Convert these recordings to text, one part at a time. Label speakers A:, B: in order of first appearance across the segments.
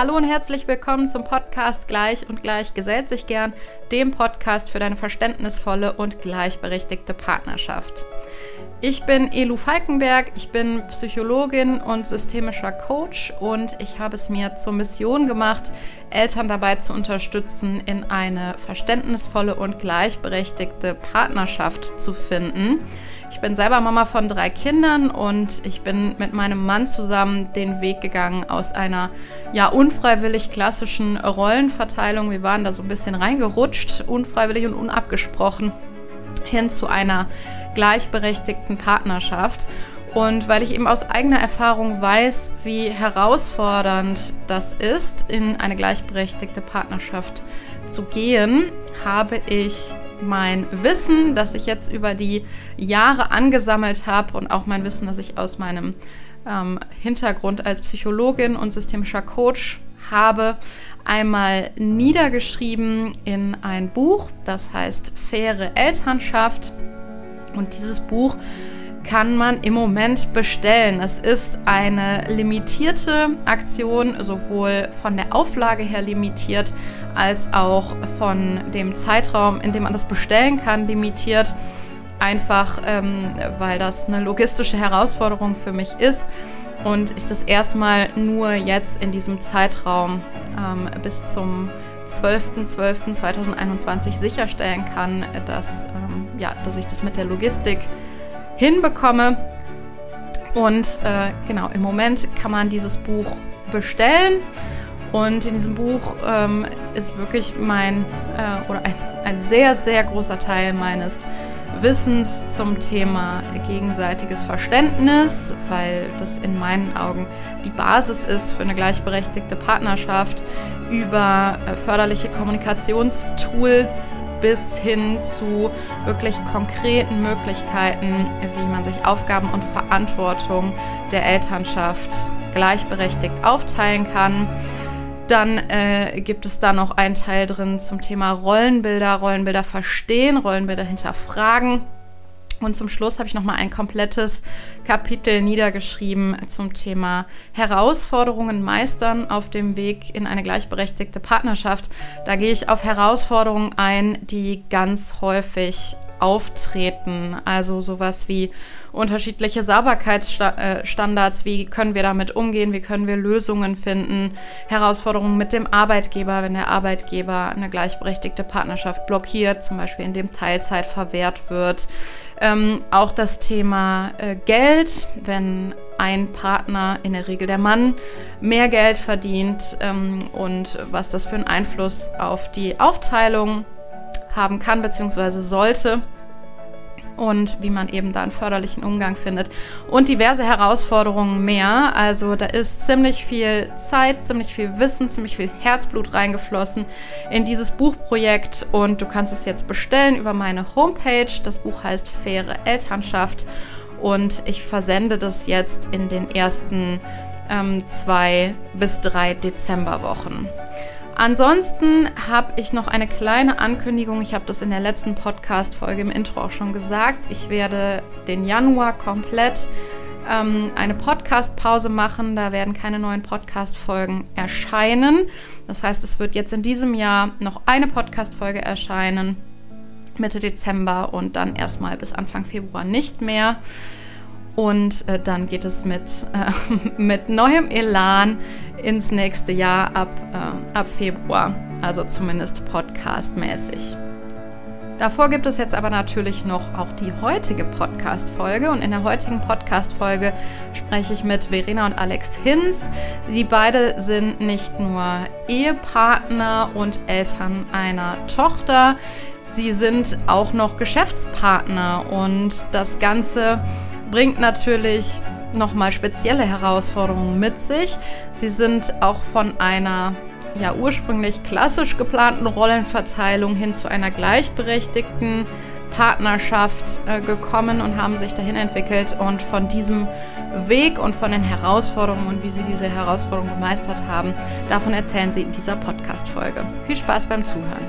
A: Hallo und herzlich willkommen zum Podcast Gleich und Gleich gesellt sich gern, dem Podcast für deine verständnisvolle und gleichberechtigte Partnerschaft. Ich bin Elu Falkenberg, ich bin Psychologin und systemischer Coach und ich habe es mir zur Mission gemacht, Eltern dabei zu unterstützen, in eine verständnisvolle und gleichberechtigte Partnerschaft zu finden. Ich bin selber Mama von drei Kindern und ich bin mit meinem Mann zusammen den Weg gegangen aus einer ja unfreiwillig klassischen Rollenverteilung. Wir waren da so ein bisschen reingerutscht, unfreiwillig und unabgesprochen hin zu einer gleichberechtigten Partnerschaft. Und weil ich eben aus eigener Erfahrung weiß, wie herausfordernd das ist, in eine gleichberechtigte Partnerschaft zu gehen, habe ich mein Wissen, das ich jetzt über die Jahre angesammelt habe und auch mein Wissen, das ich aus meinem ähm, Hintergrund als Psychologin und systemischer Coach habe, einmal niedergeschrieben in ein Buch, das heißt Faire Elternschaft. Und dieses Buch kann man im Moment bestellen. Es ist eine limitierte Aktion, sowohl von der Auflage her limitiert, als auch von dem Zeitraum, in dem man das bestellen kann, limitiert. Einfach, ähm, weil das eine logistische Herausforderung für mich ist und ich das erstmal nur jetzt in diesem Zeitraum ähm, bis zum 12.12.2021 sicherstellen kann, dass, ähm, ja, dass ich das mit der Logistik hinbekomme. Und äh, genau, im Moment kann man dieses Buch bestellen. Und in diesem Buch ähm, ist wirklich mein äh, oder ein, ein sehr, sehr großer Teil meines Wissens zum Thema gegenseitiges Verständnis, weil das in meinen Augen die Basis ist für eine gleichberechtigte Partnerschaft, über äh, förderliche Kommunikationstools bis hin zu wirklich konkreten Möglichkeiten, wie man sich Aufgaben und Verantwortung der Elternschaft gleichberechtigt aufteilen kann. Dann äh, gibt es da noch einen Teil drin zum Thema Rollenbilder, Rollenbilder verstehen, Rollenbilder hinterfragen. Und zum Schluss habe ich nochmal ein komplettes Kapitel niedergeschrieben zum Thema Herausforderungen meistern auf dem Weg in eine gleichberechtigte Partnerschaft. Da gehe ich auf Herausforderungen ein, die ganz häufig auftreten. Also sowas wie unterschiedliche Sauberkeitsstandards, wie können wir damit umgehen, wie können wir Lösungen finden, Herausforderungen mit dem Arbeitgeber, wenn der Arbeitgeber eine gleichberechtigte Partnerschaft blockiert, zum Beispiel indem Teilzeit verwehrt wird. Ähm, auch das Thema äh, Geld, wenn ein Partner, in der Regel der Mann, mehr Geld verdient ähm, und was das für einen Einfluss auf die Aufteilung haben kann bzw. sollte und wie man eben da einen förderlichen Umgang findet. Und diverse Herausforderungen mehr. Also da ist ziemlich viel Zeit, ziemlich viel Wissen, ziemlich viel Herzblut reingeflossen in dieses Buchprojekt und du kannst es jetzt bestellen über meine Homepage. Das Buch heißt Faire Elternschaft und ich versende das jetzt in den ersten ähm, zwei bis drei Dezemberwochen. Ansonsten habe ich noch eine kleine Ankündigung. Ich habe das in der letzten Podcast-Folge im Intro auch schon gesagt. Ich werde den Januar komplett ähm, eine Podcast-Pause machen. Da werden keine neuen Podcast-Folgen erscheinen. Das heißt, es wird jetzt in diesem Jahr noch eine Podcast-Folge erscheinen. Mitte Dezember und dann erstmal bis Anfang Februar nicht mehr. Und äh, dann geht es mit, äh, mit neuem Elan ins nächste Jahr ab, äh, ab Februar, also zumindest podcastmäßig. Davor gibt es jetzt aber natürlich noch auch die heutige Podcast-Folge. Und in der heutigen Podcast-Folge spreche ich mit Verena und Alex Hinz. Die beide sind nicht nur Ehepartner und Eltern einer Tochter, sie sind auch noch Geschäftspartner. Und das Ganze bringt natürlich nochmal spezielle Herausforderungen mit sich. Sie sind auch von einer ja ursprünglich klassisch geplanten Rollenverteilung hin zu einer gleichberechtigten Partnerschaft äh, gekommen und haben sich dahin entwickelt. Und von diesem Weg und von den Herausforderungen und wie sie diese Herausforderungen gemeistert haben, davon erzählen sie in dieser Podcast-Folge. Viel Spaß beim Zuhören.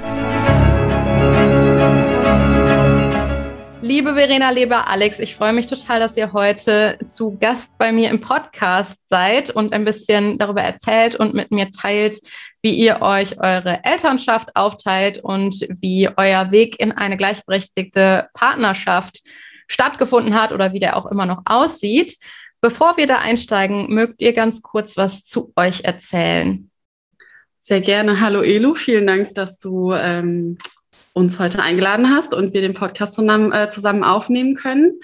A: Liebe Verena, lieber Alex, ich freue mich total, dass ihr heute zu Gast bei mir im Podcast seid und ein bisschen darüber erzählt und mit mir teilt, wie ihr euch eure Elternschaft aufteilt und wie euer Weg in eine gleichberechtigte Partnerschaft stattgefunden hat oder wie der auch immer noch aussieht. Bevor wir da einsteigen, mögt ihr ganz kurz was zu euch erzählen?
B: Sehr gerne. Hallo Elu, vielen Dank, dass du ähm, uns heute eingeladen hast und wir den Podcast zusammen, äh, aufnehmen können.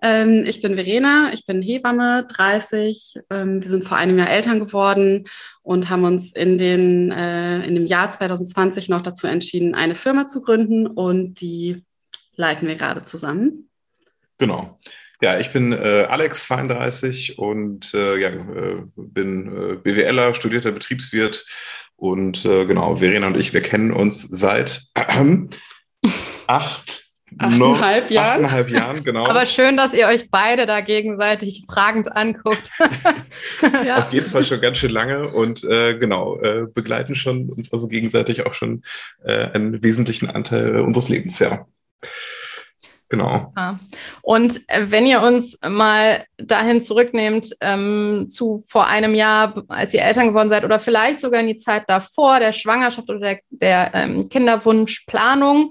B: Ähm, ich bin Verena, ich bin Hebamme, 30. Ähm, wir sind vor einem Jahr Eltern geworden und haben uns in, den, äh, in dem Jahr 2020 noch dazu entschieden, eine Firma zu gründen und die leiten wir gerade zusammen.
C: Genau. Ja, ich bin äh, Alex, 32 und äh, ja, äh, bin äh, BWLer, studierter Betriebswirt und äh, genau, Verena und ich, wir kennen uns seit acht
B: Achteinhalb Jahren.
C: Achteinhalb Jahren, genau.
A: Aber schön, dass ihr euch beide da gegenseitig fragend anguckt.
C: ja. Auf jeden Fall schon ganz schön lange und äh, genau, äh, begleiten schon uns also gegenseitig auch schon äh, einen wesentlichen Anteil unseres Lebens, ja. Genau.
A: Und äh, wenn ihr uns mal dahin zurücknehmt ähm, zu vor einem Jahr, als ihr Eltern geworden seid, oder vielleicht sogar in die Zeit davor, der Schwangerschaft oder der, der ähm, Kinderwunschplanung,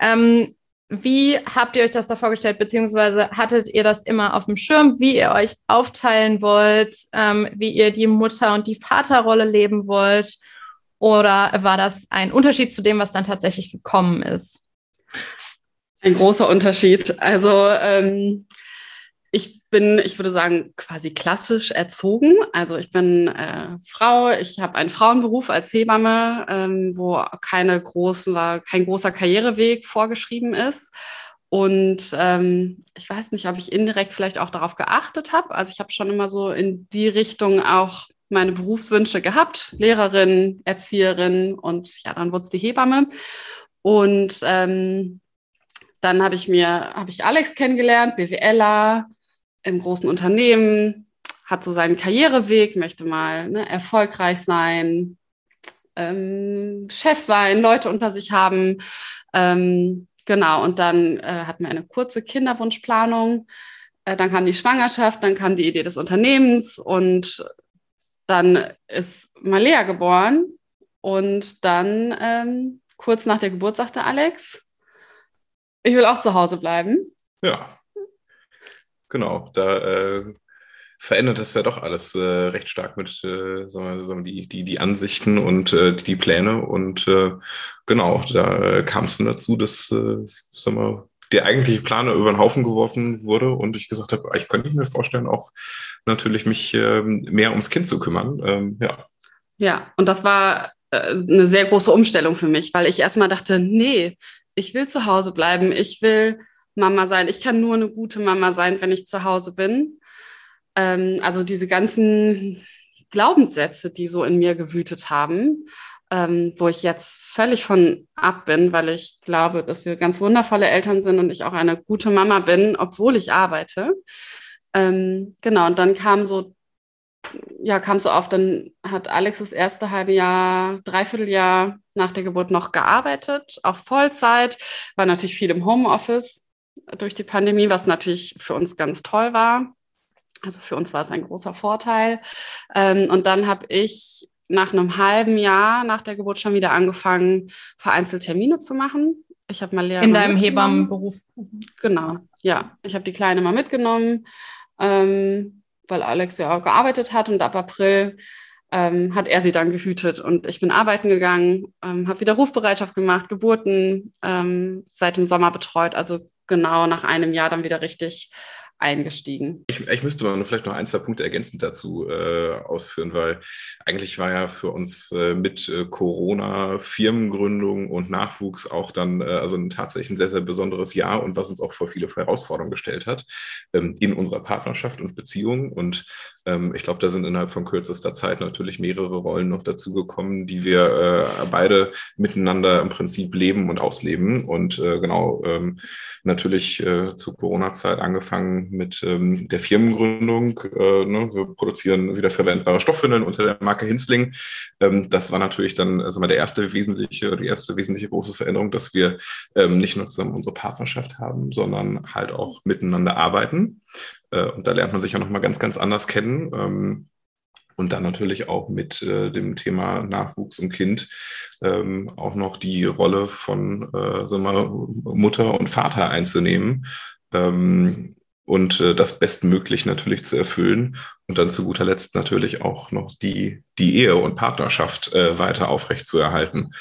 A: ähm, wie habt ihr euch das da vorgestellt, beziehungsweise hattet ihr das immer auf dem Schirm, wie ihr euch aufteilen wollt, ähm, wie ihr die Mutter- und die Vaterrolle leben wollt? Oder war das ein Unterschied zu dem, was dann tatsächlich gekommen ist?
B: Ein großer Unterschied. Also ähm, ich bin, ich würde sagen, quasi klassisch erzogen. Also ich bin äh, Frau, ich habe einen Frauenberuf als Hebamme, ähm, wo keine großen, kein großer Karriereweg vorgeschrieben ist. Und ähm, ich weiß nicht, ob ich indirekt vielleicht auch darauf geachtet habe. Also ich habe schon immer so in die Richtung auch meine Berufswünsche gehabt. Lehrerin, Erzieherin und ja, dann wurde es die Hebamme. Und ähm, dann habe ich mir, habe ich Alex kennengelernt, BWLer im großen Unternehmen, hat so seinen Karriereweg, möchte mal ne, erfolgreich sein, ähm, Chef sein, Leute unter sich haben. Ähm, genau, und dann äh, hatten wir eine kurze Kinderwunschplanung. Äh, dann kam die Schwangerschaft, dann kam die Idee des Unternehmens und dann ist Malea geboren. Und dann ähm, kurz nach der Geburt sagte Alex, ich will auch zu Hause bleiben.
C: Ja, genau. Da äh, verändert es ja doch alles äh, recht stark mit äh, sagen wir, sagen wir, die, die, die Ansichten und äh, die Pläne. Und äh, genau, da kam es dann dazu, dass äh, sagen wir, der eigentliche Plan über den Haufen geworfen wurde und ich gesagt habe, ich könnte mir vorstellen, auch natürlich mich ähm, mehr ums Kind zu kümmern. Ähm, ja.
B: ja, und das war äh, eine sehr große Umstellung für mich, weil ich erstmal dachte, nee, ich will zu Hause bleiben, ich will Mama sein. Ich kann nur eine gute Mama sein, wenn ich zu Hause bin. Ähm, also diese ganzen Glaubenssätze, die so in mir gewütet haben, ähm, wo ich jetzt völlig von ab bin, weil ich glaube, dass wir ganz wundervolle Eltern sind und ich auch eine gute Mama bin, obwohl ich arbeite. Ähm, genau, und dann kam so ja, kam so auf, dann hat Alex das erste halbe Jahr, dreiviertel Jahr nach der Geburt noch gearbeitet, auch Vollzeit, war natürlich viel im Homeoffice durch die Pandemie, was natürlich für uns ganz toll war. Also für uns war es ein großer Vorteil. Ähm, und dann habe ich nach einem halben Jahr nach der Geburt schon wieder angefangen, vereinzelt Termine zu machen. Ich habe mal
A: Lehrer. In deinem Hebammenberuf.
B: Genau, ja. Ich habe die Kleine mal mitgenommen. Ähm, weil Alex ja auch gearbeitet hat und ab April ähm, hat er sie dann gehütet und ich bin arbeiten gegangen, ähm, habe wieder Rufbereitschaft gemacht, Geburten ähm, seit dem Sommer betreut, also genau nach einem Jahr dann wieder richtig eingestiegen.
C: Ich, ich müsste mal vielleicht noch ein, zwei Punkte ergänzend dazu äh, ausführen, weil eigentlich war ja für uns äh, mit äh, Corona Firmengründung und Nachwuchs auch dann äh, also ein tatsächlich ein sehr, sehr besonderes Jahr und was uns auch vor viele Herausforderungen gestellt hat ähm, in unserer Partnerschaft und Beziehung. Und ähm, ich glaube, da sind innerhalb von kürzester Zeit natürlich mehrere Rollen noch dazugekommen, die wir äh, beide miteinander im Prinzip leben und ausleben. Und äh, genau, ähm, natürlich zur Corona-Zeit angefangen angefangen mit ähm, der Firmengründung. Äh, ne? Wir produzieren wieder verwendbare Stoffwindeln unter der Marke Hinsling. Ähm, das war natürlich dann also mal der erste wesentliche, die erste wesentliche große Veränderung, dass wir ähm, nicht nur zusammen unsere Partnerschaft haben, sondern halt auch miteinander arbeiten. Äh, und da lernt man sich ja nochmal ganz, ganz anders kennen. Ähm, und dann natürlich auch mit äh, dem Thema Nachwuchs und Kind ähm, auch noch die Rolle von äh, sagen wir, Mutter und Vater einzunehmen ähm, und äh, das bestmöglich natürlich zu erfüllen und dann zu guter Letzt natürlich auch noch die, die Ehe und Partnerschaft äh, weiter aufrecht zu erhalten.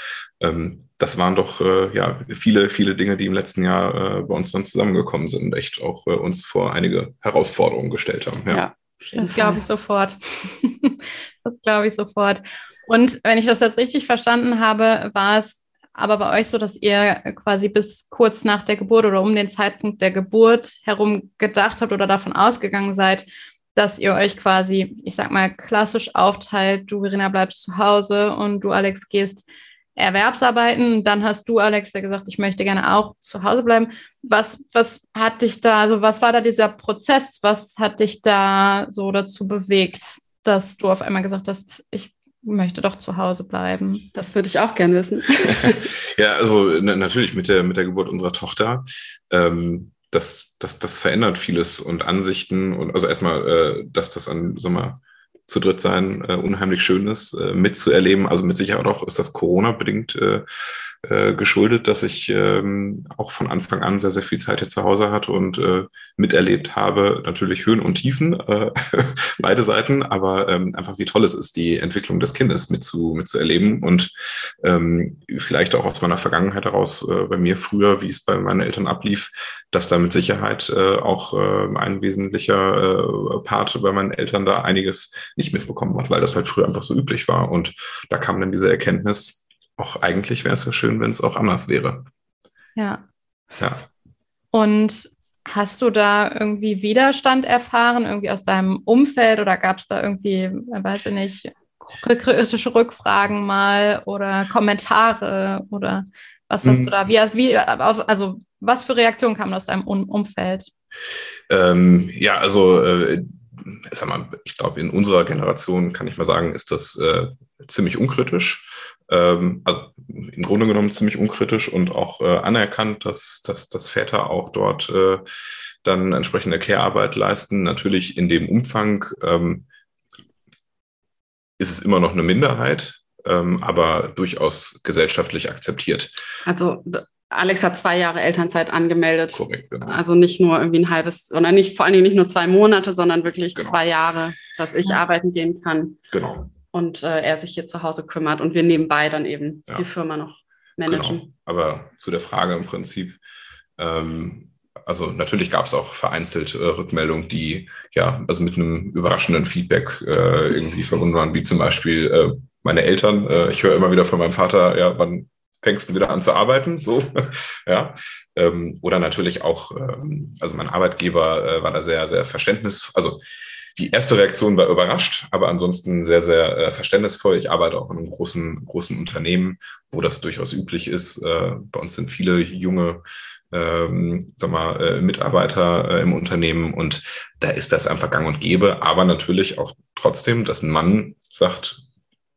C: Ähm, das waren doch äh, ja viele, viele Dinge, die im letzten Jahr äh, bei uns dann zusammengekommen sind und echt auch äh, uns vor einige Herausforderungen gestellt haben.
A: Ja. ja. Das glaube ich sofort. das glaube ich sofort. Und wenn ich das jetzt richtig verstanden habe, war es aber bei euch so, dass ihr quasi bis kurz nach der Geburt oder um den Zeitpunkt der Geburt herum gedacht habt oder davon ausgegangen seid, dass ihr euch quasi, ich sag mal, klassisch aufteilt, du Verena bleibst zu Hause und du Alex gehst Erwerbsarbeiten. Dann hast du, Alex, ja gesagt, ich möchte gerne auch zu Hause bleiben. Was, was hat dich da, also was war da dieser Prozess? Was hat dich da so dazu bewegt, dass du auf einmal gesagt hast, ich möchte doch zu Hause bleiben?
B: Das würde ich auch gerne wissen.
C: ja, also natürlich mit der, mit der Geburt unserer Tochter. Ähm, das, das, das verändert vieles und Ansichten und also erstmal, äh, dass das an, sag mal, zu dritt sein äh, unheimlich schön ist, äh, mitzuerleben. Also mit Sicherheit auch ist das Corona-bedingt äh, äh, geschuldet, dass ich ähm, auch von Anfang an sehr, sehr viel Zeit hier zu Hause hatte und äh, miterlebt habe, natürlich Höhen und Tiefen, äh, beide Seiten, aber ähm, einfach wie toll es ist, die Entwicklung des Kindes mitzu, mitzuerleben und ähm, vielleicht auch aus meiner Vergangenheit heraus, äh, bei mir früher, wie es bei meinen Eltern ablief, dass da mit Sicherheit äh, auch äh, ein wesentlicher äh, Part bei meinen Eltern da einiges nicht mitbekommen hat, weil das halt früher einfach so üblich war. Und da kam dann diese Erkenntnis, auch eigentlich wäre es so schön, wenn es auch anders wäre.
A: Ja. Ja. Und hast du da irgendwie Widerstand erfahren, irgendwie aus deinem Umfeld oder gab es da irgendwie, weiß ich nicht, kritische Rückfragen mal oder Kommentare oder was hast mhm. du da? Wie, wie, also was für Reaktionen kamen aus deinem Umfeld?
C: Ähm, ja, also äh, sag mal, ich glaube, in unserer Generation kann ich mal sagen, ist das äh, ziemlich unkritisch ähm, also im Grunde genommen ziemlich unkritisch und auch äh, anerkannt, dass, dass, dass Väter auch dort äh, dann entsprechende Care-Arbeit leisten. Natürlich in dem Umfang ähm, ist es immer noch eine Minderheit, ähm, aber durchaus gesellschaftlich akzeptiert.
B: Also Alex hat zwei Jahre Elternzeit angemeldet. Korrekt, genau. Also nicht nur irgendwie ein halbes, oder nicht vor allen Dingen nicht nur zwei Monate, sondern wirklich genau. zwei Jahre, dass ich ja. arbeiten gehen kann.
C: Genau
B: und äh, er sich hier zu Hause kümmert und wir nebenbei dann eben ja. die Firma noch managen. Genau.
C: Aber zu der Frage im Prinzip, ähm, also natürlich gab es auch vereinzelt äh, Rückmeldungen, die ja, also mit einem überraschenden Feedback äh, irgendwie verbunden waren, wie zum Beispiel äh, meine Eltern. Äh, ich höre immer wieder von meinem Vater, ja, wann fängst du wieder an zu arbeiten? So, ja. Ähm, oder natürlich auch, ähm, also mein Arbeitgeber äh, war da sehr, sehr verständnis, also die erste Reaktion war überrascht, aber ansonsten sehr, sehr äh, verständnisvoll. Ich arbeite auch in einem großen, großen Unternehmen, wo das durchaus üblich ist. Äh, bei uns sind viele junge ähm, sag mal, äh, Mitarbeiter äh, im Unternehmen und da ist das einfach gang und gäbe. Aber natürlich auch trotzdem, dass ein Mann sagt,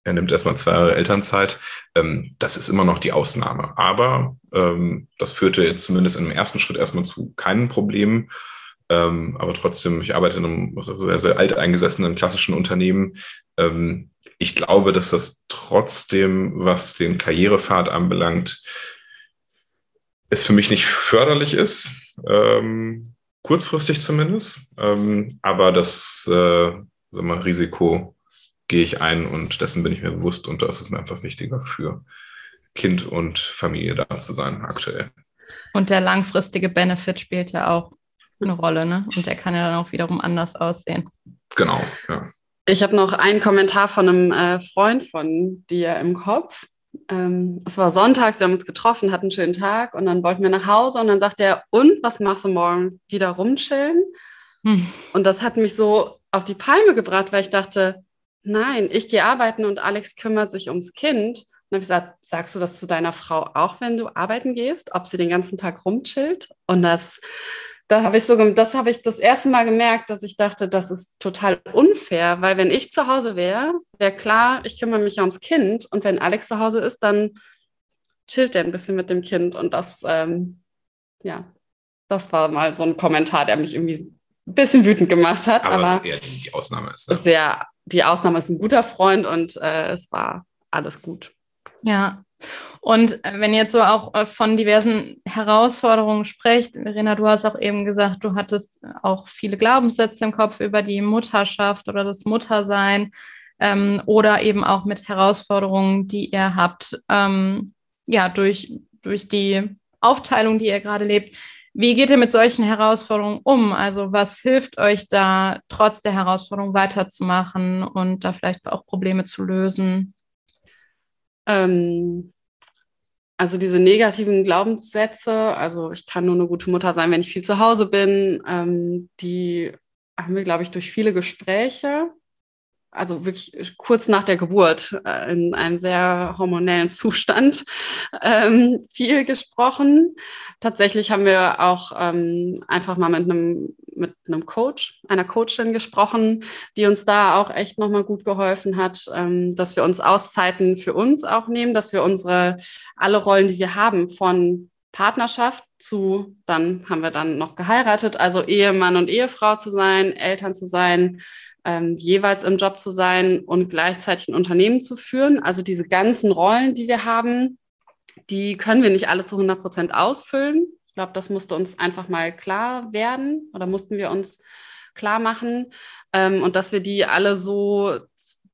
C: er nimmt erstmal zwei Jahre Elternzeit. Ähm, das ist immer noch die Ausnahme. Aber ähm, das führte zumindest im ersten Schritt erstmal zu keinen Problemen. Ähm, aber trotzdem, ich arbeite in einem sehr, sehr alteingesessenen klassischen Unternehmen. Ich glaube, dass das trotzdem, was den Karrierepfad anbelangt, es für mich nicht förderlich ist, kurzfristig zumindest. Aber das äh, Risiko gehe ich ein und dessen bin ich mir bewusst und da ist es mir einfach wichtiger für Kind und Familie da zu sein aktuell.
A: Und der langfristige Benefit spielt ja auch eine Rolle, ne? Und der kann ja dann auch wiederum anders aussehen.
C: Genau, ja.
B: Ich habe noch einen Kommentar von einem äh, Freund von dir im Kopf. Ähm, es war sonntags, wir haben uns getroffen, hatten einen schönen Tag und dann wollten wir nach Hause und dann sagt er, und was machst du morgen? Wieder rumchillen? Hm. Und das hat mich so auf die Palme gebracht, weil ich dachte, nein, ich gehe arbeiten und Alex kümmert sich ums Kind. Und dann habe ich gesagt, sagst du das zu deiner Frau auch, wenn du arbeiten gehst, ob sie den ganzen Tag rumchillt? Und das da habe ich so, das habe ich das erste Mal gemerkt, dass ich dachte, das ist total unfair, weil wenn ich zu Hause wäre, wäre klar, ich kümmere mich ums Kind und wenn Alex zu Hause ist, dann chillt er ein bisschen mit dem Kind und das, ähm, ja, das war mal so ein Kommentar, der mich irgendwie ein bisschen wütend gemacht hat.
C: Aber, aber es eher die Ausnahme ist. Ne?
B: Sehr, die Ausnahme ist ein guter Freund und äh, es war alles gut.
A: Ja, und äh, wenn ihr jetzt so auch äh, von diversen Herausforderungen sprecht, Verena, du hast auch eben gesagt, du hattest auch viele Glaubenssätze im Kopf über die Mutterschaft oder das Muttersein ähm, oder eben auch mit Herausforderungen, die ihr habt, ähm, ja, durch, durch die Aufteilung, die ihr gerade lebt. Wie geht ihr mit solchen Herausforderungen um? Also was hilft euch da, trotz der Herausforderung weiterzumachen und da vielleicht auch Probleme zu lösen?
B: Ähm, also diese negativen Glaubenssätze, also ich kann nur eine gute Mutter sein, wenn ich viel zu Hause bin, ähm, die haben wir, glaube ich, durch viele Gespräche, also wirklich kurz nach der Geburt, äh, in einem sehr hormonellen Zustand, ähm, viel gesprochen. Tatsächlich haben wir auch ähm, einfach mal mit einem mit einem Coach, einer Coachin gesprochen, die uns da auch echt nochmal gut geholfen hat, ähm, dass wir uns Auszeiten für uns auch nehmen, dass wir unsere, alle Rollen, die wir haben, von Partnerschaft zu, dann haben wir dann noch geheiratet, also Ehemann und Ehefrau zu sein, Eltern zu sein, ähm, jeweils im Job zu sein und gleichzeitig ein Unternehmen zu führen. Also diese ganzen Rollen, die wir haben, die können wir nicht alle zu 100 Prozent ausfüllen glaube, das musste uns einfach mal klar werden oder mussten wir uns klar machen ähm, und dass wir die alle so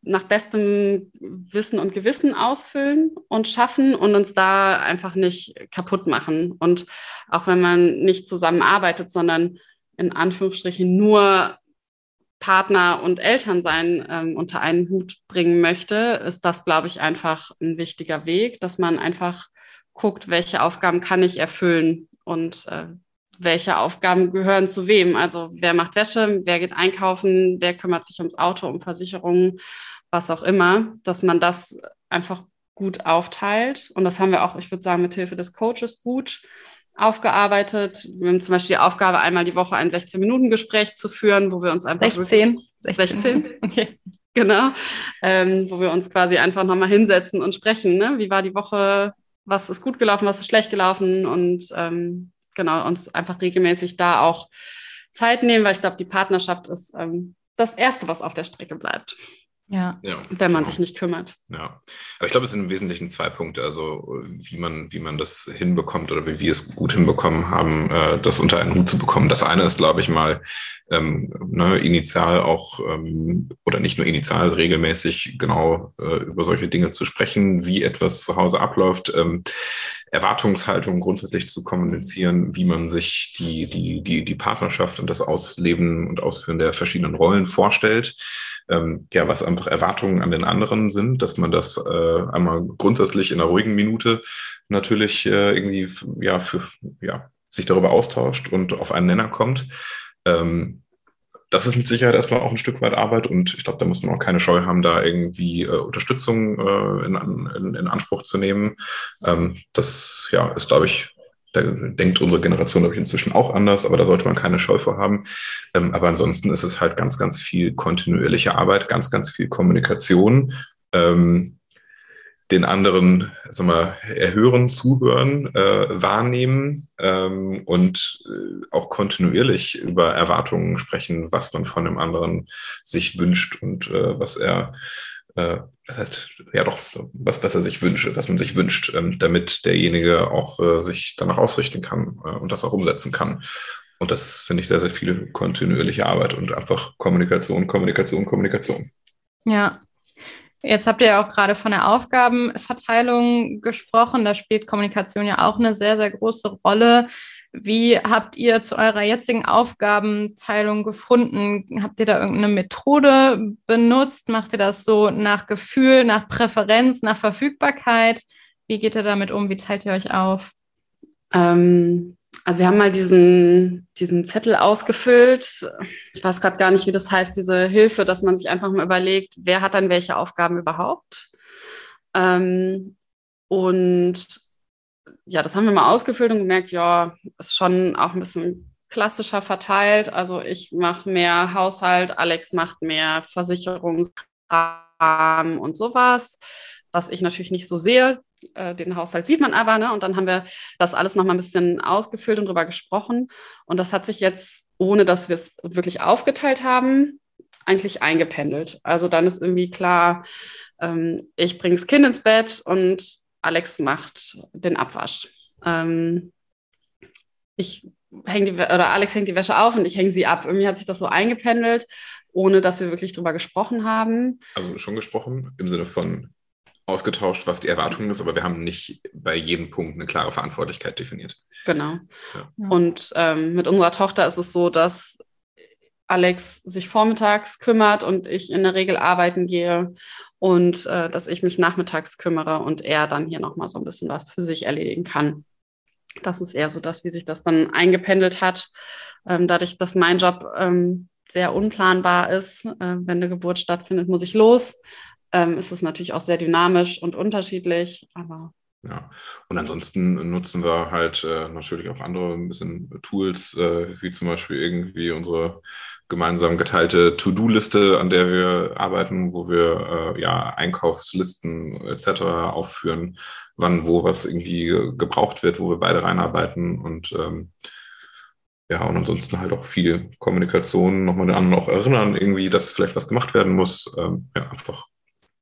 B: nach bestem Wissen und Gewissen ausfüllen und schaffen und uns da einfach nicht kaputt machen. Und auch wenn man nicht zusammenarbeitet, sondern in Anführungsstrichen nur Partner und Eltern sein ähm, unter einen Hut bringen möchte, ist das, glaube ich, einfach ein wichtiger Weg, dass man einfach guckt, welche Aufgaben kann ich erfüllen und äh, welche Aufgaben gehören zu wem. Also wer macht Wäsche, wer geht einkaufen, wer kümmert sich ums Auto, um Versicherungen, was auch immer, dass man das einfach gut aufteilt. Und das haben wir auch, ich würde sagen, mit Hilfe des Coaches gut aufgearbeitet. Wir haben zum Beispiel die Aufgabe, einmal die Woche ein 16-Minuten-Gespräch zu führen, wo wir uns einfach
A: 16.
B: 16. 16. Okay. Genau, ähm, wo wir uns quasi einfach nochmal hinsetzen und sprechen. Ne? Wie war die Woche? was ist gut gelaufen, was ist schlecht gelaufen und ähm, genau, uns einfach regelmäßig da auch Zeit nehmen, weil ich glaube, die Partnerschaft ist ähm, das Erste, was auf der Strecke bleibt.
A: Ja.
B: ja wenn man genau. sich nicht kümmert.
C: Ja. Aber ich glaube, es sind im Wesentlichen zwei Punkte. Also, wie man, wie man das hinbekommt oder wie wir es gut hinbekommen haben, äh, das unter einen Hut zu bekommen. Das eine ist, glaube ich, mal ähm, ne, initial auch ähm, oder nicht nur initial, regelmäßig genau äh, über solche Dinge zu sprechen, wie etwas zu Hause abläuft. Ähm, Erwartungshaltung grundsätzlich zu kommunizieren, wie man sich die, die, die, die Partnerschaft und das Ausleben und Ausführen der verschiedenen Rollen vorstellt ähm, ja, was einfach Erwartungen an den anderen sind, dass man das äh, einmal grundsätzlich in einer ruhigen Minute natürlich äh, irgendwie ja, für, ja, sich darüber austauscht und auf einen Nenner kommt. Ähm, das ist mit Sicherheit erstmal auch ein Stück weit Arbeit und ich glaube, da muss man auch keine Scheu haben, da irgendwie äh, Unterstützung äh, in, in, in, Anspruch zu nehmen. Ähm, das ja, ist, glaube ich, da denkt unsere Generation, glaube ich, inzwischen auch anders, aber da sollte man keine Scheu vor haben. Ähm, aber ansonsten ist es halt ganz, ganz viel kontinuierliche Arbeit, ganz, ganz viel Kommunikation. Ähm, den anderen sag mal, erhören, zuhören, äh, wahrnehmen ähm, und äh, auch kontinuierlich über Erwartungen sprechen, was man von dem anderen sich wünscht und äh, was er äh, das heißt, ja doch, was, was er sich wünscht, was man sich wünscht, ähm, damit derjenige auch äh, sich danach ausrichten kann äh, und das auch umsetzen kann. Und das finde ich sehr, sehr viel kontinuierliche Arbeit und einfach Kommunikation, Kommunikation, Kommunikation.
A: Ja. Jetzt habt ihr ja auch gerade von der Aufgabenverteilung gesprochen. Da spielt Kommunikation ja auch eine sehr, sehr große Rolle. Wie habt ihr zu eurer jetzigen Aufgabenteilung gefunden? Habt ihr da irgendeine Methode benutzt? Macht ihr das so nach Gefühl, nach Präferenz, nach Verfügbarkeit? Wie geht ihr damit um? Wie teilt ihr euch auf?
B: Ähm, also wir haben mal diesen, diesen Zettel ausgefüllt. Ich weiß gerade gar nicht, wie das heißt, diese Hilfe, dass man sich einfach mal überlegt, wer hat dann welche Aufgaben überhaupt. Ähm, und ja, das haben wir mal ausgefüllt und gemerkt, ja, ist schon auch ein bisschen klassischer verteilt. Also ich mache mehr Haushalt, Alex macht mehr Versicherungskram und sowas, was ich natürlich nicht so sehe. Äh, den Haushalt sieht man aber, ne? Und dann haben wir das alles nochmal ein bisschen ausgefüllt und drüber gesprochen. Und das hat sich jetzt, ohne dass wir es wirklich aufgeteilt haben, eigentlich eingependelt. Also dann ist irgendwie klar, ähm, ich bringe das Kind ins Bett und Alex macht den Abwasch. Ähm, ich hänge die oder Alex hängt die Wäsche auf und ich hänge sie ab. Irgendwie hat sich das so eingependelt, ohne dass wir wirklich drüber gesprochen haben.
C: Also schon gesprochen im Sinne von ausgetauscht, was die Erwartung ist, aber wir haben nicht bei jedem Punkt eine klare Verantwortlichkeit definiert.
B: Genau. Ja. Und ähm, mit unserer Tochter ist es so, dass Alex sich vormittags kümmert und ich in der Regel arbeiten gehe und äh, dass ich mich nachmittags kümmere und er dann hier nochmal so ein bisschen was für sich erledigen kann. Das ist eher so das, wie sich das dann eingependelt hat. Ähm, dadurch, dass mein Job ähm, sehr unplanbar ist, äh, wenn eine Geburt stattfindet, muss ich los ähm, ist es natürlich auch sehr dynamisch und unterschiedlich, aber
C: ja, und ansonsten nutzen wir halt äh, natürlich auch andere ein bisschen Tools, äh, wie zum Beispiel irgendwie unsere gemeinsam geteilte To-Do-Liste, an der wir arbeiten, wo wir äh, ja Einkaufslisten etc. aufführen, wann wo was irgendwie gebraucht wird, wo wir beide reinarbeiten und ähm, ja, und ansonsten halt auch viel Kommunikation, nochmal den anderen auch erinnern, irgendwie, dass vielleicht was gemacht werden muss. Ähm, ja, einfach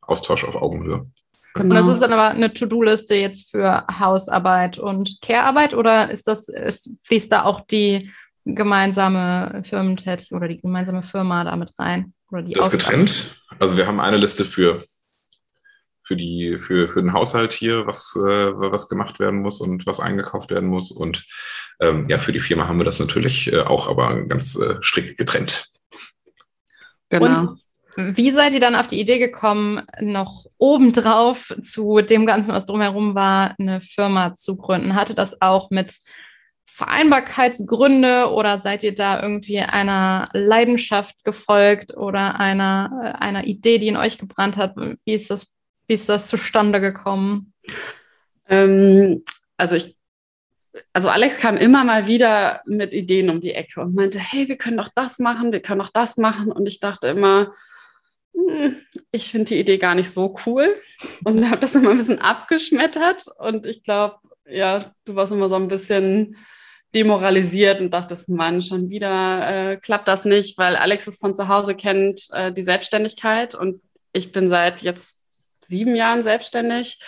C: Austausch auf Augenhöhe.
A: Genau. Und das ist dann aber eine To-Do-Liste jetzt für Hausarbeit und Care-Arbeit oder ist das, ist, fließt da auch die gemeinsame Firmentätigkeit oder die gemeinsame Firma damit rein? Oder die
C: das ist getrennt. Also wir haben eine Liste für, für, die, für, für den Haushalt hier, was, äh, was gemacht werden muss und was eingekauft werden muss. Und ähm, ja, für die Firma haben wir das natürlich äh, auch, aber ganz äh, strikt getrennt.
A: Genau. Und wie seid ihr dann auf die Idee gekommen, noch obendrauf zu dem Ganzen, was drumherum war, eine Firma zu gründen? Hatte das auch mit Vereinbarkeitsgründe oder seid ihr da irgendwie einer Leidenschaft gefolgt oder einer, einer Idee, die in euch gebrannt hat? Wie ist das, wie ist das zustande gekommen?
B: Ähm, also ich also Alex kam immer mal wieder mit Ideen um die Ecke und meinte, hey, wir können doch das machen, wir können doch das machen. Und ich dachte immer, ich finde die Idee gar nicht so cool und habe das immer ein bisschen abgeschmettert. Und ich glaube, ja, du warst immer so ein bisschen demoralisiert und dachtest, Mann, schon wieder äh, klappt das nicht, weil Alex es von zu Hause kennt, äh, die Selbstständigkeit. Und ich bin seit jetzt sieben Jahren selbstständig,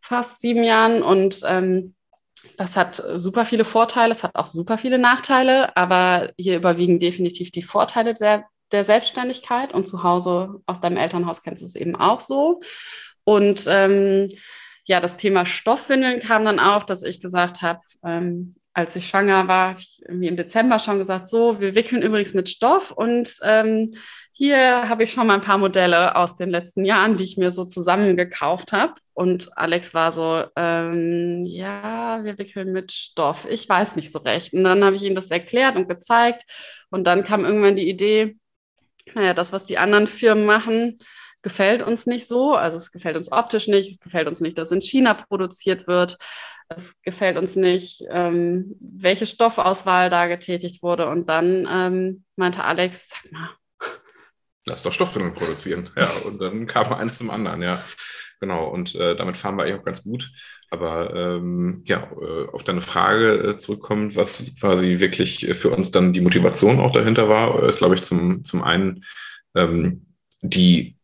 B: fast sieben Jahren. Und ähm, das hat super viele Vorteile, es hat auch super viele Nachteile, aber hier überwiegen definitiv die Vorteile der der Selbstständigkeit und zu Hause aus deinem Elternhaus kennst du es eben auch so. Und ähm, ja, das Thema Stoffwindeln kam dann auf, dass ich gesagt habe, ähm, als ich schwanger war, ich irgendwie im Dezember schon gesagt, so, wir wickeln übrigens mit Stoff und ähm, hier habe ich schon mal ein paar Modelle aus den letzten Jahren, die ich mir so zusammengekauft habe. Und Alex war so, ähm, ja, wir wickeln mit Stoff. Ich weiß nicht so recht. Und dann habe ich ihm das erklärt und gezeigt. Und dann kam irgendwann die Idee, naja, das, was die anderen Firmen machen, gefällt uns nicht so. Also es gefällt uns optisch nicht, es gefällt uns nicht, dass in China produziert wird. Es gefällt uns nicht, ähm, welche Stoffauswahl da getätigt wurde. Und dann ähm, meinte Alex, sag mal.
C: Lass doch Stoffwindeln produzieren. Ja, und dann kam eins zum anderen, ja. Genau, und äh, damit fahren wir eigentlich auch ganz gut. Aber ähm, ja, äh, auf deine Frage äh, zurückkommt, was quasi wirklich für uns dann die Motivation auch dahinter war, ist, glaube ich, zum, zum einen ähm, die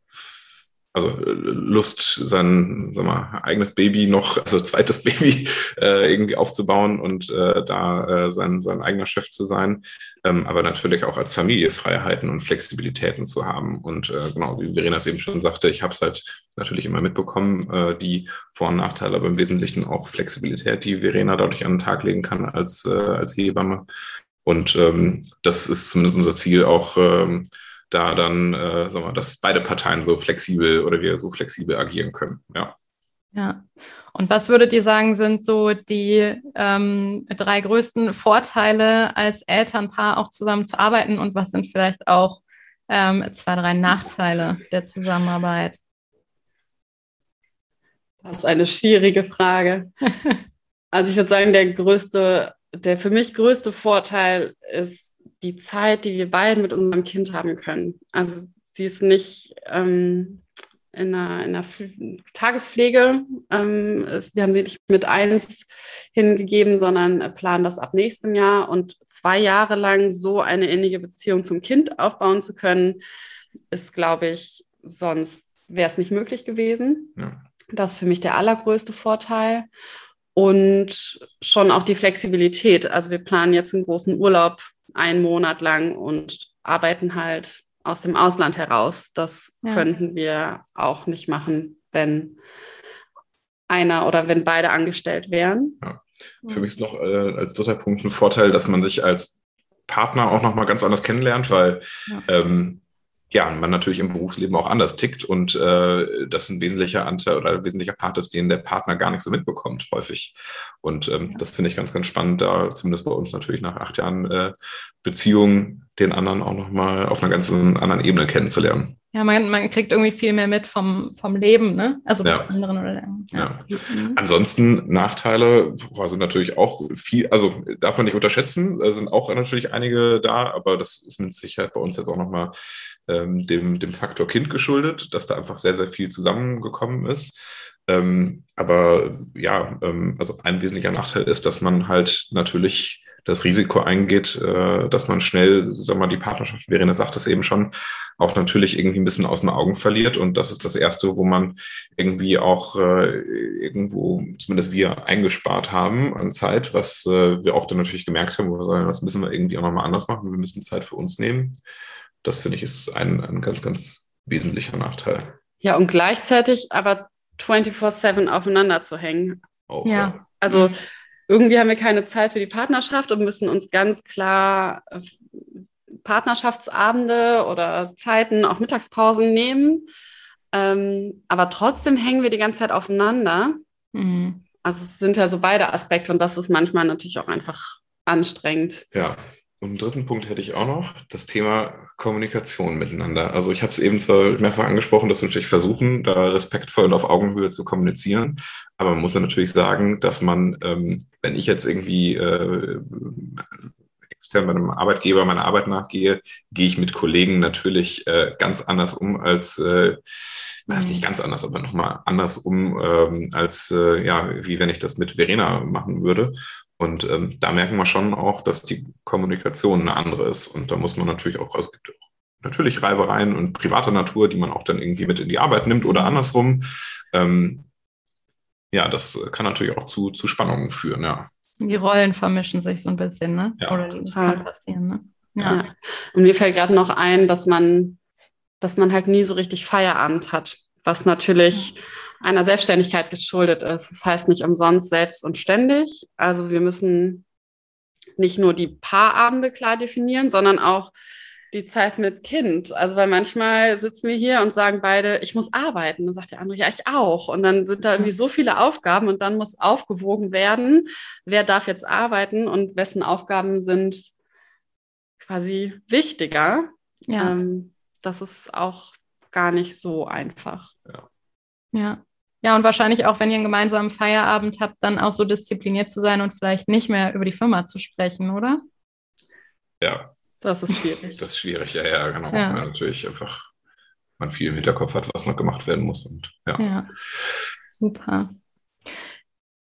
C: also äh, Lust, sein sag mal, eigenes Baby noch, also zweites Baby äh, irgendwie aufzubauen und äh, da äh, sein, sein eigener Chef zu sein, ähm, aber natürlich auch als Familie Freiheiten und Flexibilitäten zu haben. Und äh, genau, wie Verena es eben schon sagte, ich habe es halt natürlich immer mitbekommen, äh, die Vor- und Nachteile, aber im Wesentlichen auch Flexibilität, die Verena dadurch an den Tag legen kann als, äh, als Hebamme. Und ähm, das ist zumindest unser Ziel auch. Ähm, da dann, äh, sagen wir, dass beide Parteien so flexibel oder wir so flexibel agieren können. Ja.
A: Ja. Und was würdet ihr sagen, sind so die ähm, drei größten Vorteile, als Elternpaar auch zusammen zu arbeiten und was sind vielleicht auch ähm, zwei, drei Nachteile der Zusammenarbeit?
B: Das ist eine schwierige Frage. also ich würde sagen, der größte der für mich größte Vorteil ist die Zeit, die wir beiden mit unserem Kind haben können. Also sie ist nicht ähm, in einer, in einer Tagespflege. Ähm, es, wir haben sie nicht mit eins hingegeben, sondern planen das ab nächstem Jahr. Und zwei Jahre lang so eine innige Beziehung zum Kind aufbauen zu können, ist, glaube ich, sonst wäre es nicht möglich gewesen. Ja. Das ist für mich der allergrößte Vorteil. Und schon auch die Flexibilität. Also wir planen jetzt einen großen Urlaub einen Monat lang und arbeiten halt aus dem Ausland heraus. Das ja. könnten wir auch nicht machen, wenn einer oder wenn beide angestellt wären.
C: Ja. Für mich ist noch äh, als dritter Punkt ein Vorteil, dass man sich als Partner auch nochmal ganz anders kennenlernt, weil ja. ähm, ja, man natürlich im Berufsleben auch anders tickt und äh, das ein wesentlicher Anteil oder ein wesentlicher Part ist, den der Partner gar nicht so mitbekommt, häufig. Und ähm, ja. das finde ich ganz, ganz spannend, da zumindest bei uns natürlich nach acht Jahren äh, Beziehung den anderen auch nochmal auf einer ganz anderen Ebene kennenzulernen.
A: Ja, man, man kriegt irgendwie viel mehr mit vom, vom Leben, ne? Also ja. anderen oder
C: ja. ja. Mhm. Ansonsten Nachteile boah, sind natürlich auch viel, also darf man nicht unterschätzen, sind auch natürlich einige da, aber das ist mit Sicherheit bei uns jetzt auch nochmal ähm, dem, dem Faktor Kind geschuldet, dass da einfach sehr, sehr viel zusammengekommen ist. Ähm, aber ja, ähm, also ein wesentlicher Nachteil ist, dass man halt natürlich das Risiko eingeht, äh, dass man schnell, sag mal, die Partnerschaft, Verena sagt es eben schon, auch natürlich irgendwie ein bisschen aus den Augen verliert. Und das ist das Erste, wo man irgendwie auch äh, irgendwo, zumindest wir, eingespart haben an Zeit, was äh, wir auch dann natürlich gemerkt haben, wo wir sagen, das müssen wir irgendwie auch nochmal anders machen. Wir müssen Zeit für uns nehmen das finde ich ist ein, ein ganz, ganz wesentlicher Nachteil.
B: Ja, und gleichzeitig aber 24-7 aufeinander zu hängen.
A: Auch, ja. ja.
B: Also mhm. Irgendwie haben wir keine Zeit für die Partnerschaft und müssen uns ganz klar äh, Partnerschaftsabende oder Zeiten, auch Mittagspausen nehmen. Ähm, aber trotzdem hängen wir die ganze Zeit aufeinander. Mhm. Also es sind ja so beide Aspekte und das ist manchmal natürlich auch einfach anstrengend.
C: Ja, und einen dritten Punkt hätte ich auch noch, das Thema Kommunikation miteinander. Also ich habe es eben zwar mehrfach angesprochen, dass wir natürlich versuchen, da respektvoll und auf Augenhöhe zu kommunizieren, aber man muss ja natürlich sagen, dass man, ähm, wenn ich jetzt irgendwie äh, extern meinem Arbeitgeber meiner Arbeit nachgehe, gehe ich mit Kollegen natürlich äh, ganz anders um als äh, weiß nicht mhm. ganz anders, aber nochmal anders um, ähm, als äh, ja, wie wenn ich das mit Verena machen würde. Und ähm, da merken wir schon auch, dass die Kommunikation eine andere ist. Und da muss man natürlich auch, also es gibt natürlich Reibereien und privater Natur, die man auch dann irgendwie mit in die Arbeit nimmt oder andersrum. Ähm, ja, das kann natürlich auch zu, zu Spannungen führen, ja.
A: Die Rollen vermischen sich so ein bisschen, ne?
B: Ja, oder das kann passieren, ne? Ja. ja. Und mir fällt gerade noch ein, dass man, dass man halt nie so richtig Feierabend hat, was natürlich ja einer Selbstständigkeit geschuldet ist. Das heißt nicht umsonst selbst und ständig. Also wir müssen nicht nur die Paarabende klar definieren, sondern auch die Zeit mit Kind. Also weil manchmal sitzen wir hier und sagen beide, ich muss arbeiten. Dann sagt der andere, ja, ich auch. Und dann sind da irgendwie so viele Aufgaben und dann muss aufgewogen werden, wer darf jetzt arbeiten und wessen Aufgaben sind quasi wichtiger. Ja. Ähm, das ist auch gar nicht so einfach.
A: Ja. Ja. Ja, und wahrscheinlich auch, wenn ihr einen gemeinsamen Feierabend habt, dann auch so diszipliniert zu sein und vielleicht nicht mehr über die Firma zu sprechen, oder?
C: Ja.
B: Das ist schwierig.
C: Das ist schwierig, ja, ja, genau. Ja. Weil natürlich einfach man viel im Hinterkopf hat, was noch gemacht werden muss. Und, ja. ja.
A: Super.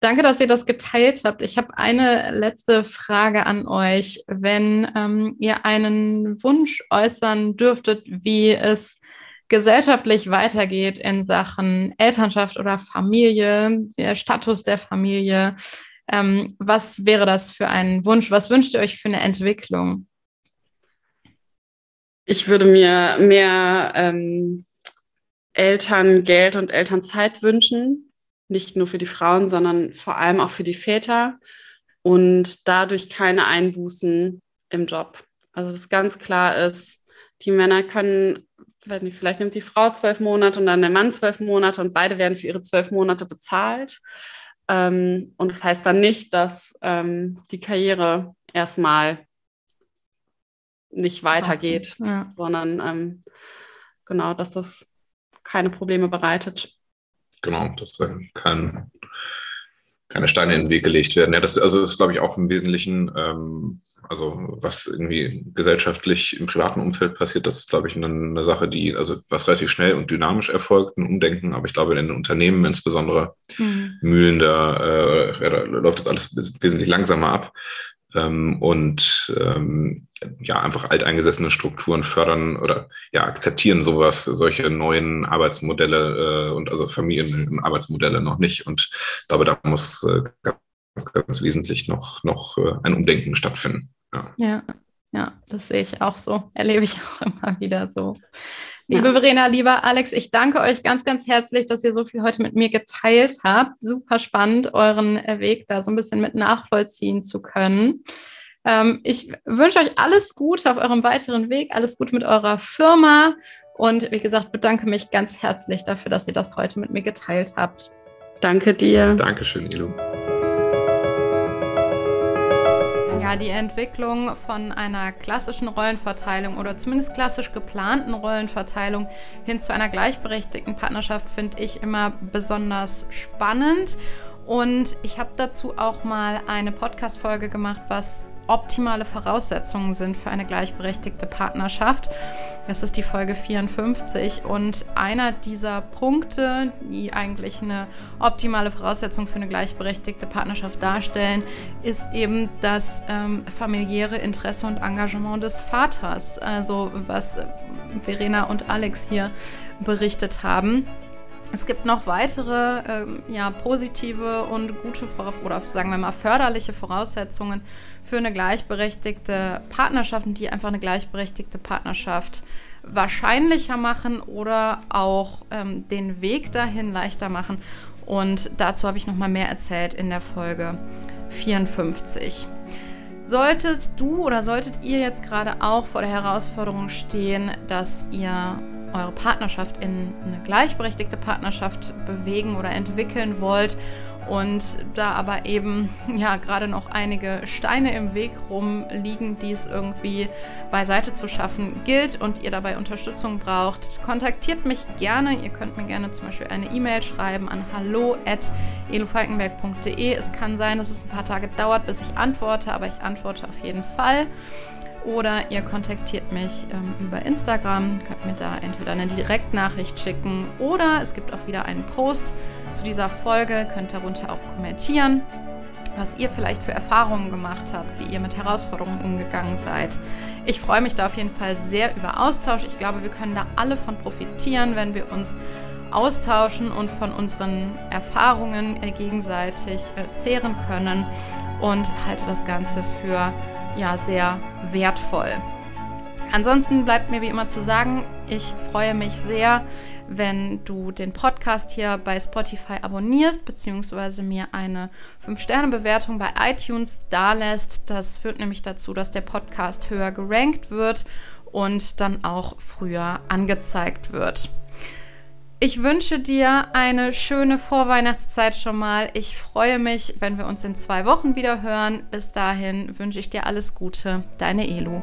A: Danke, dass ihr das geteilt habt. Ich habe eine letzte Frage an euch. Wenn ähm, ihr einen Wunsch äußern dürftet, wie es gesellschaftlich weitergeht in Sachen Elternschaft oder Familie, der Status der Familie. Ähm, was wäre das für ein Wunsch? Was wünscht ihr euch für eine Entwicklung?
B: Ich würde mir mehr ähm, Elterngeld und Elternzeit wünschen. Nicht nur für die Frauen, sondern vor allem auch für die Väter. Und dadurch keine Einbußen im Job. Also, dass ganz klar ist, die Männer können nicht, vielleicht nimmt die Frau zwölf Monate und dann der Mann zwölf Monate und beide werden für ihre zwölf Monate bezahlt. Ähm, und das heißt dann nicht, dass ähm, die Karriere erstmal nicht weitergeht, ja. sondern ähm, genau, dass das keine Probleme bereitet.
C: Genau, dass dann kein keine Steine in den Weg gelegt werden. Ja, das also ist, glaube ich, auch im Wesentlichen, ähm, also was irgendwie gesellschaftlich im privaten Umfeld passiert, das ist, glaube ich, eine, eine, Sache, die, also was relativ schnell und dynamisch erfolgt, ein Umdenken, aber ich glaube, in den Unternehmen insbesondere mhm. Mühlen, da, äh, ja, da läuft das alles wesentlich langsamer ab ähm, und ähm, ja, einfach alteingesessene Strukturen fördern oder ja, akzeptieren sowas, solche neuen Arbeitsmodelle äh, und also Familienarbeitsmodelle noch nicht. Und glaube, da muss äh, ganz, ganz wesentlich noch, noch äh, ein Umdenken stattfinden.
A: Ja. ja. ja, das sehe ich auch so, erlebe ich auch immer wieder so. Liebe ja. Verena, lieber Alex, ich danke euch ganz, ganz herzlich, dass ihr so viel heute mit mir geteilt habt. Super spannend, euren Weg da so ein bisschen mit nachvollziehen zu können. Ähm, ich wünsche euch alles Gute auf eurem weiteren Weg, alles Gute mit eurer Firma und wie gesagt, bedanke mich ganz herzlich dafür, dass ihr das heute mit mir geteilt habt.
B: Danke dir.
C: Dankeschön, Ilo
A: die Entwicklung von einer klassischen Rollenverteilung oder zumindest klassisch geplanten Rollenverteilung hin zu einer gleichberechtigten Partnerschaft finde ich immer besonders spannend. Und ich habe dazu auch mal eine Podcast-Folge gemacht, was optimale Voraussetzungen sind für eine gleichberechtigte Partnerschaft. Das ist die Folge 54 und einer dieser Punkte, die eigentlich eine optimale Voraussetzung für eine gleichberechtigte Partnerschaft darstellen, ist eben das ähm, familiäre Interesse und Engagement des Vaters. Also was Verena und Alex hier berichtet haben. Es gibt noch weitere ähm, ja, positive und gute oder sagen wir mal förderliche Voraussetzungen für eine gleichberechtigte Partnerschaft die einfach eine gleichberechtigte Partnerschaft wahrscheinlicher machen oder auch ähm, den Weg dahin leichter machen. Und dazu habe ich noch mal mehr erzählt in der Folge 54. Solltest du oder solltet ihr jetzt gerade auch vor der Herausforderung stehen, dass ihr eure Partnerschaft in eine gleichberechtigte Partnerschaft bewegen oder entwickeln wollt und da aber eben ja gerade noch einige Steine im Weg rumliegen, die es irgendwie beiseite zu schaffen gilt und ihr dabei Unterstützung braucht, kontaktiert mich gerne. Ihr könnt mir gerne zum Beispiel eine E-Mail schreiben an hallo@elofalkenberg.de. Es kann sein, dass es ein paar Tage dauert, bis ich antworte, aber ich antworte auf jeden Fall oder ihr kontaktiert mich ähm, über Instagram, könnt mir da entweder eine Direktnachricht schicken oder es gibt auch wieder einen Post zu dieser Folge, könnt darunter auch kommentieren, was ihr vielleicht für Erfahrungen gemacht habt, wie ihr mit Herausforderungen umgegangen seid. Ich freue mich da auf jeden Fall sehr über Austausch. Ich glaube, wir können da alle von profitieren, wenn wir uns austauschen und von unseren Erfahrungen gegenseitig äh, zehren können und halte das Ganze für ja sehr wertvoll. Ansonsten bleibt mir wie immer zu sagen, ich freue mich sehr, wenn du den Podcast hier bei Spotify abonnierst, beziehungsweise mir eine 5-Sterne-Bewertung bei iTunes dalässt. Das führt nämlich dazu, dass der Podcast höher gerankt wird und dann auch früher angezeigt wird. Ich wünsche dir eine schöne Vorweihnachtszeit schon mal. Ich freue mich, wenn wir uns in zwei Wochen wieder hören. Bis dahin wünsche ich dir alles Gute. Deine Elu.